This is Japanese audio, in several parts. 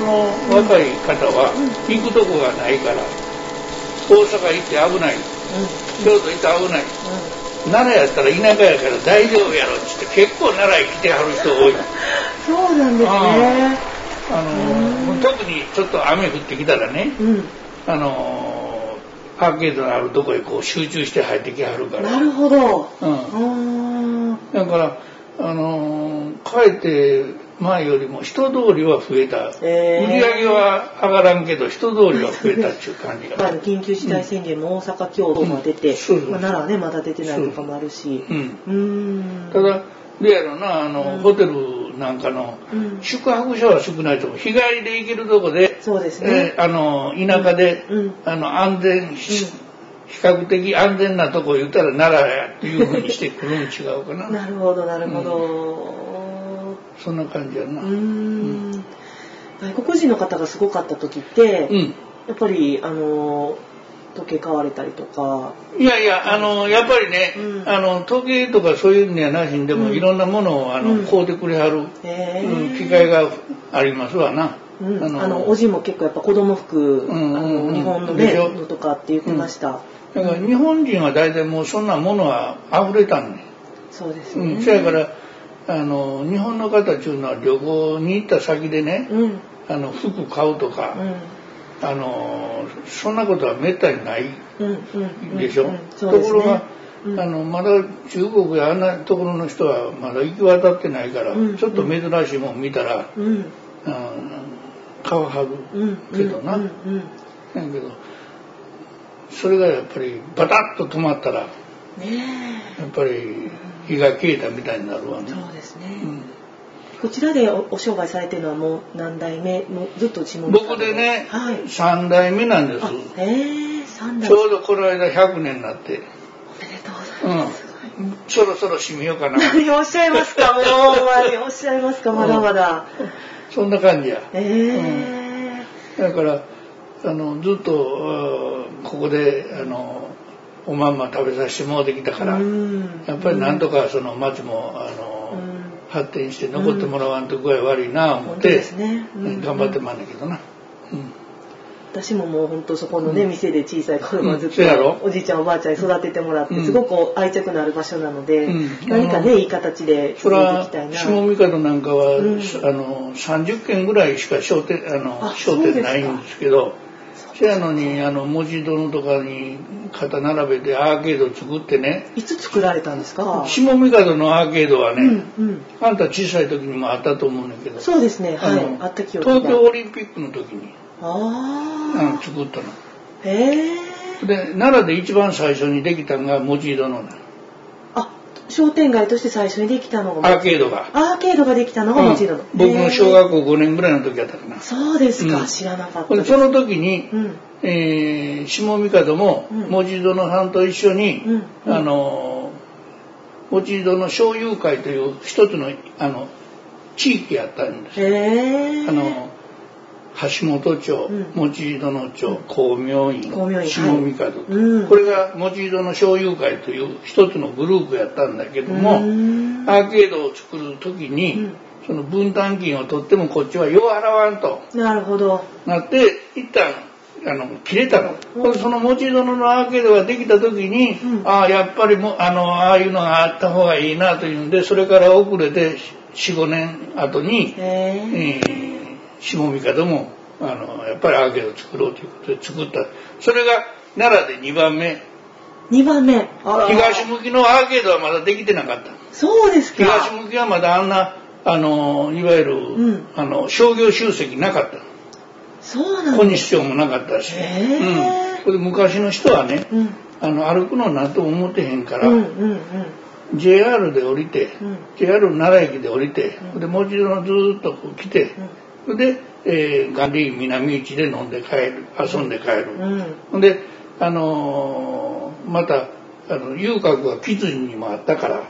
の若い方は行くとこがないから大阪行って危ない。京都行って危ない。奈良やったら田舎やから大丈夫やろっつって結構奈良へ来てはる人多い。そうなんですね。あの特にちょっと雨降ってきたらね、うん。あのアーケードのあるとこへこう集中して入ってきはるから。なるほど。うん。あだからあのかえって前よりも人通りは増えた、へー。売り上げは上がらんけど人通りは増えたっていう感じーが。まあ緊急事態宣言も大阪京都が出て、まあ、奈良はねまだ出てないとかもあるし。うん。ただでやろなあの、うん。ホテルなんかのうん。宿泊者は少ないと思う日帰りで行けるとこで、そうですね。えーあの田舎で、うん。あの安全、比較的安全なとこ言ったら奈良やっていうふうにしてくるん違うかな。なるほどなるほどそんな感じやな。うーん。外国人の方がすごかった時って、うん。やっぱりあの時計買われたりとか。いやいや、あの、やっぱりね、うん。あの、時計とかそういうのやなしにでも、うん。いろんなものを、あの、うん。買うてくれはる、へうんー機会がありますわな。うん、あのおじも結構やっぱ子供服、うんうんうん。あの日本のねのとかって言ってました、だから日本人は大体もうそんなものは溢れたんね。そうですよね、うん。そやから、あの、日本の方っていうのは旅行に行った先でね、うん。うんあの、服買うとか、あの、そんなことはめったにないうんうんうん。でしょ？ところが、うん。あのまだ中国やあんなところの人はまだ行き渡ってないから、うんちょっと珍しいもん見たら、うん。うん、買うはうんるけどな、うんうん。だけどそれがやっぱりバタッと止まったらやねっぱり日が消えたみたいになるわね。え、そうですね、うん。こちらでおお商売されてるのはもう何代目？もうずっと下北僕でね、はい。3代目なんです。え三代ちょうどこの間100年になって、おめでとうございます、うん、そろそろ締めようかな。おっしゃいますか？もうおっしゃいますか？まだまだ、そんな感じや。ええだからあのずっとここであのおまんま食べさせてもらってきたから、うん。やっぱりなんとかその町もあの、うん。発展して残ってもらわんと具合悪いな思って、ですね、うん。頑張ってまんねんけどな、うん。私ももう本当そこのね、店で小さい頃はずっとおじいちゃんおばあちゃんに育ててもらって、うん。すごく愛着のある場所なので、うん。何かねいい形でそれ続いていはきたいな。下三方なんかは、うん。あの30軒ぐらいしか商店あのあ商店ないんですけどせやのにあの文字殿とかに肩並べてアーケード作ってね。いつ作られたんですか？下三方のアーケードはね、うんうん。あんた小さい時にもあったと思うんだけど。そうですね。はい。あった記憶が東京オリンピックの時にああの作ったの。あへえで奈良で一番最初にできたのが文字殿なのあ商店街として最初にできたのがアーケードが。アーケードができたのがもちろん、うん僕の小学校5年ぐらいの時やったかな。そうですか、うん。知らなかったその時に、うん。えー下三方もうん。文字殿さんと一緒に、あの文字殿商友会という一つのあの地域やったんですあの橋本町、うん。持ち殿町、光明院、下三方、うん。これが持ち殿商友会という一つのグループやったんだけども、アーケードを作る時に、うん。その分担金を取ってもこっちはよう払わんと。なるほど。なって一旦あの切れたの、うん。その持ち殿のアーケードができた時に、うん。ああやっぱりもうあのああいうのがあった方がいいなというんでそれから遅れて45年後に、えー下三方もあのやっぱりアーケード作ろうということで作った。それが奈良で2番目。2番目。東向きのアーケードはまだできてなかった。そうですか。東向きはまだあんなあのいわゆる、ん。あの商業集積なかった。そうなん小西町もなかったし、うん、これ昔の人はねうん。あの歩くのなんとも思ってへんから、うんうんうん。JR で降りて、うん。JR 奈良駅で降りて、うん。でもう一度ずーっとこう来て、それで、えー、ガンディ南市で飲んで帰る遊んで帰る、うん。であのーまたあの遊郭が木辻にもあったから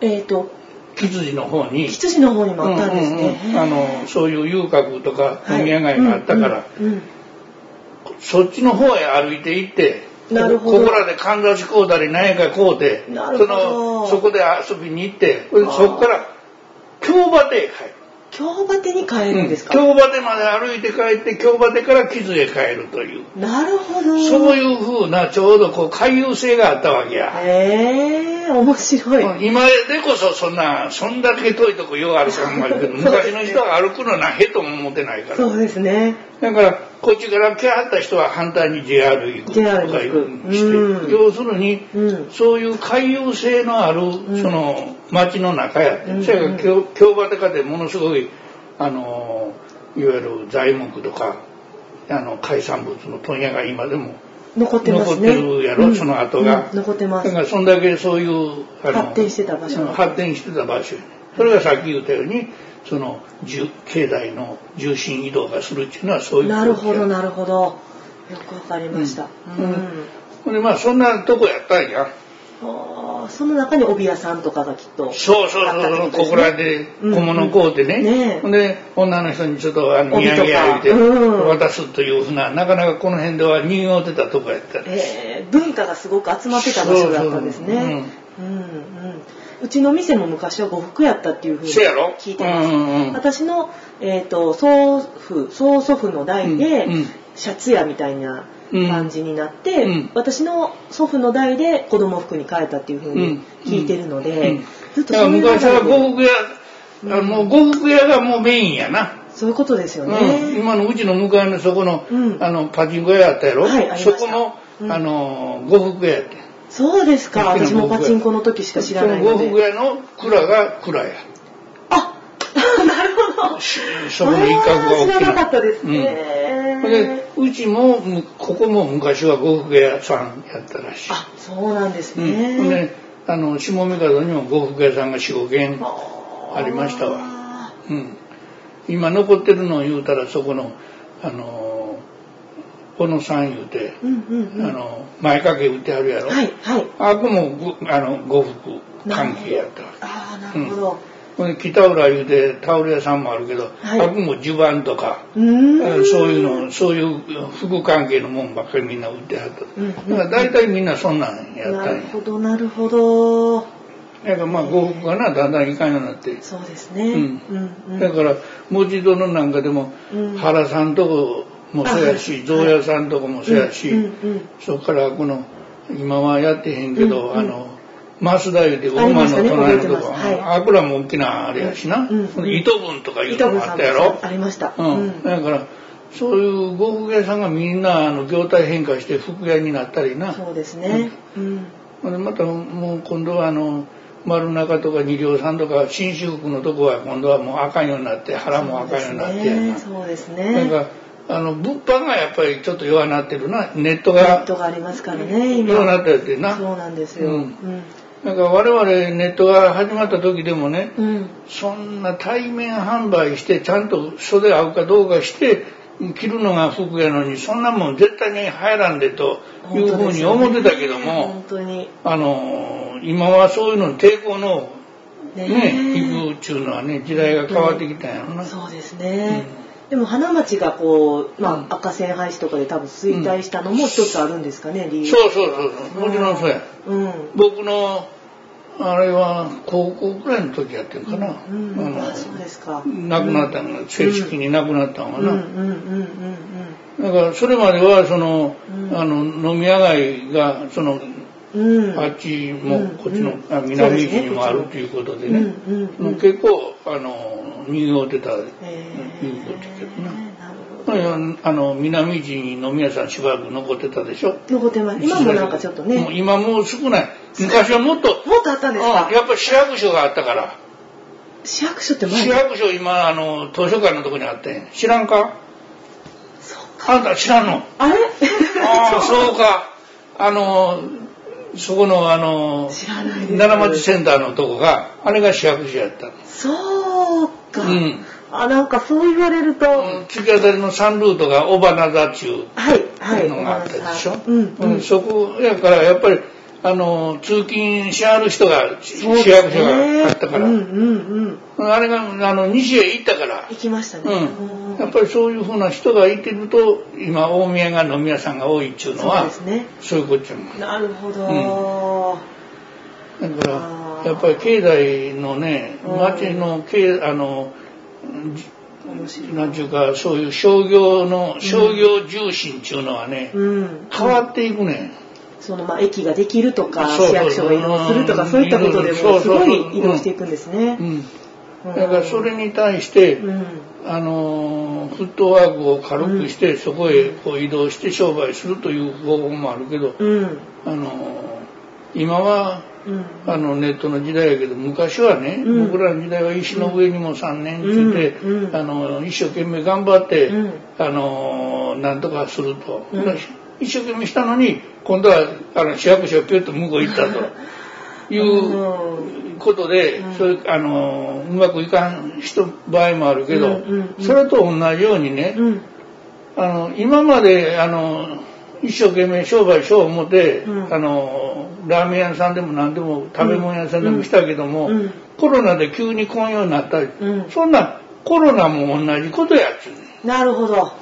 えっ、と木辻の方に羊の方にもあったんですね、うんうんうんあのそういう遊郭とかはい。飲み屋街があったから、うんうん。うんそっちの方へ歩いて行ってなるほど。ここらでかんざし買うたり何やか買うてなるほど。そのそこで遊びに行ってそこから京橋へ帰る京京バテに帰るんですか、京バテまで歩いて帰って京バテから木津へ帰るという。なるほど。そういうふうなちょうどこう回遊性があったわけや。へえ面白い、今でこそそんなそんだけ遠いとこよう歩くんけど 昔の人は歩くのなへとも思ってないから。そうですね。だからこっちから来はった人は反対に JR 行く。とかして、うん。要するに、うん。そういう回遊性のある、んその町の中やって、うん。それから京京バテかでものすごいあのいわゆる材木とかあの海産物の問屋が今でも残ってます残ねってるやろ、うん。その跡が、うん。残ってます。だからそんだけそういうあの発展してた場所。うん発展してた場所。やねそれがさっき言ったようにその重経済の重心移動がするっていうのはそういうなるほどななるほど。よくわかりました、ううん。んほんでまあそんなとこやったんや。あーその中に帯屋さんとかがきっとそうそうあったってそう、こここらで小物買うてね。うんうんねで、女の人にちょっとあの、帯とか土産言うてうん。渡すというふうな、なかなかこの辺では人形ってたとこやった。えー文化がすごく集まってた場所だったんですね。そうちの店も昔は呉服やったっていうふうに聞いてます。うんうんうん。私の、えー、と曽父曽祖父の代で、うんうんシャツ屋みたいな感じになって、うん。私の祖父の代で子供服に変えたっていうふうに聞いてるので、うん。ずっとそういう昔は呉で服屋、あもう呉服屋がもうメインやな。そういうことですよね。うん、今のうちの向かいのそこの、うん。あのパチンコ屋やったやろ、はいそこの、うん。あの呉服屋やってそうですか。うちの私もパチンコの時しか知らないので。その呉服屋の蔵が蔵やあ なるほど。そこの一角が大き知らなかったですうんね。でうちもむここも昔は呉服屋さんやったらしい。あ、そうなんですうん、ね。ほんであの下三門にも呉服屋さんが45軒あありましたわ。わ。うん、今残ってるのを言うたらそこのあの小野さん言うんうんうん。あの前掛け売ってあるやろ？はいはい。あこもごあの呉服関係やった。ああ、なるほど。ほんで北浦言うてタオル屋さんもあるけど、はいあくも襦袢とか。うーん。そういうの、そういう服関係のもんばっかりみんな売ってはった。うんうんだから大体みんなそんなんやったなんるや。ほどなるほど。だからまあ呉服がな、だんだんいかんようになって。そうですね。ううんんうん。だから、文字殿なんかでも、うん原さんとこもそうやし、あ象屋さんとこもそうやし、そこからこの、今はやってへんけど、あの、増田言うて馬の隣のとこ、あこらも大きなあれやしな、糸分とかいう糸のも部さんもあったやろ？ありました。うん、だからそういう呉服屋さんがみんなあの業態変化して服屋になったりな。そうですね。うん。またもう今度はあの丸中とか二両さんとか紳士服のとこは今度はもう赤いようになって腹も赤いようになってそうですなね。んかあの物販がやっぱりちょっと弱なってるなネットネッがトがありますからね、今。弱なってってなそうなんですよ。ううんん。なんか我々ネットが始まった時でもねうん。そんな対面販売してちゃんと袖合うかどうかして着るのが服やのにそんなもん絶対に入らんでというふうに思ってたけども、本当に。あの今はそういうのに抵抗のねね行くっていうのはね時代が変わってきたんやろな。そうですね。でも花町がこう、まあ、赤線廃止とかで多分衰退したのも一つあるんですかね、理由。そうそうそうそうもちろんそうや。うん。僕のあれは高校くらいの時やってるかな。うんうん。あ、そうあですか。の亡くなったのが正式に亡くなったのかな。うんうんうんうんだからそれまではその、うんあの飲み屋街がその、うん。うん。あっちもうんこっちの、うん。あ南市にもあるということでね、うんうんうん。結構あの賑わってたいうえことだけどな。あの南市に飲み屋さんしばらく残ってたでしょ。残ってます。今もなんかちょっとね。もう今もう少ない。昔はもっと。もっとあったんですか？うんやっぱり市役所があったから。市役所って前市役所今あの図書館のとこにあって知らんか？そうか。あんた知らんの？あれ？ああそうか。あのそこのあの知らない奈良町センターのとこがあれが市役所やった。のそうか。うん。あ、なんかそう言われると、突き当たりの3ルートが尾花座中はい、はい。のがあったでしょ、うん、うん。そこやからやっぱりあの通勤しはる人が市役所があったから、うん、うん、うん。あれがあの西へ行ったから。行きましたね。うん、やっぱりそういうふうな人がいてると今大宮が飲み屋さんが多いっていうのそうはですね。そういうことやも。んなるほど。だからやっぱり経済のねうん。町の経あのなんちゅうかそういう商業の商業重心っていうのはね、うん。変わっていくね、そのまあ駅ができるとか市役所が移動するとかうん。そういったことでもすごい移動していくんですね。だからそれに対して、うん。あのーフットワークを軽くして、そこへこう移動して商売するという方法もあるけど、うん。あのー今はうん。あのネットの時代やけど昔はね、うん。僕らの時代は石の上にも3年ついて、あの一生懸命頑張って、うん。あのなんとかすると、うん一生懸命したのに今度はあの市役所ピュッと向こう行ったと。いうことで、うん。そういうあのうまくいかん人場合もあるけど、それと同じようにね、うん。あの今まであの一生懸命商売しよう思って、うん。あのラーメン屋さんでも何でも食べ物屋さんでもしたけども、コロナで急に来んようになったり、うん。そんなコロナも同じことやっちゅう。ねんなるほど。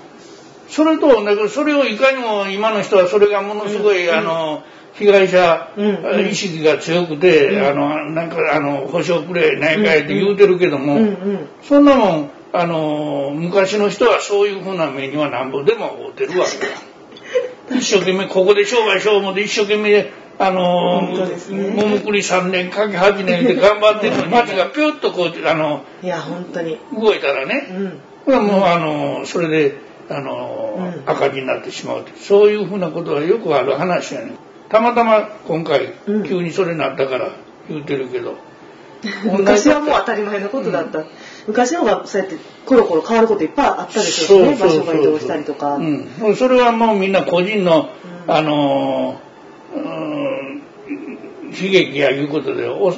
それと同じそれをいかにも今の人はそれがものすごい、うん。あの被害者うん。うん。意識が強くて、うん。あのなんかあの保証くれないかいって言うてるけども、うんうん。そんなもんあの昔の人はそういうふうな目にはなんぼでも合うてるわけや。一生懸命ここで商売しよう思って一生懸命あのね。ももくり3年かけ8年で頑張ってるのに 街がぴょっとこうあのいや本当に。動いたらうね、ん。これはもうあのそれであの、うん。赤字になってしまうと。そういうふうなことはよくある話やねたまたま今回うん。急にそれになったから言うてるけど、昔はもう当たり前のことだった。昔の方がそうやってコロコロ変わることいっぱいあったでしょうしね。場所が移動したりとか。うん、それはもうみんな個人の、うん。あのうん悲劇やいうことでお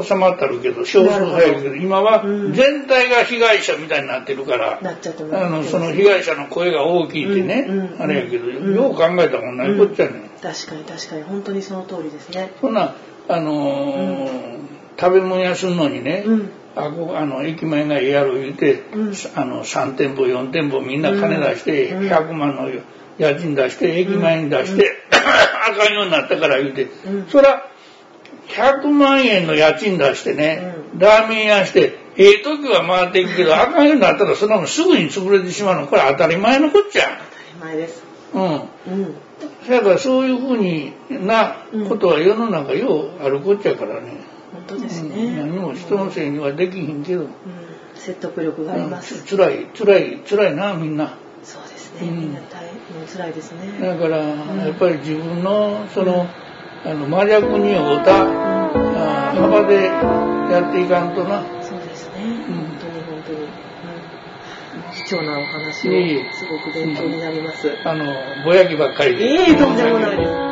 収まったるけど少数派やけど。今はうん。全体が被害者みたいになってるから、あのその被害者の声が大きいってね、あれやけど、うん。よう考えたら同じこっちゃね。ん、確かに確かに。本当にその通りですね。そんなあのー食べ物屋するのにね、うん。あこあの駅前がええやろ言うて、うん。あの3店舗4店舗みんな金出して、うん。100万の家賃出して駅前に出して、あかんようになったから言うて、うん。そら100万円の家賃出してね、ラーメン屋してええ時は回っていくけどあかんようになったらそんなもんすぐに潰れてしまうのこれ当たり前のこっちゃ当たり前です。うんうん。だからそういうふうになことは世の中ようあるこっちゃからね、本当ですうんね。何も人のせいにはできひんけど、うん説得力があります。つらい辛い辛いなみんなそうですね。うんみんな大変辛いですね。だからやっぱり自分のそのあの真逆に合うたあ幅でやっていかんとなそうですね。ん本当に本当に。うん貴重なお話をすごく勉強になります。あのぼやきばっかりでええとんでもないです。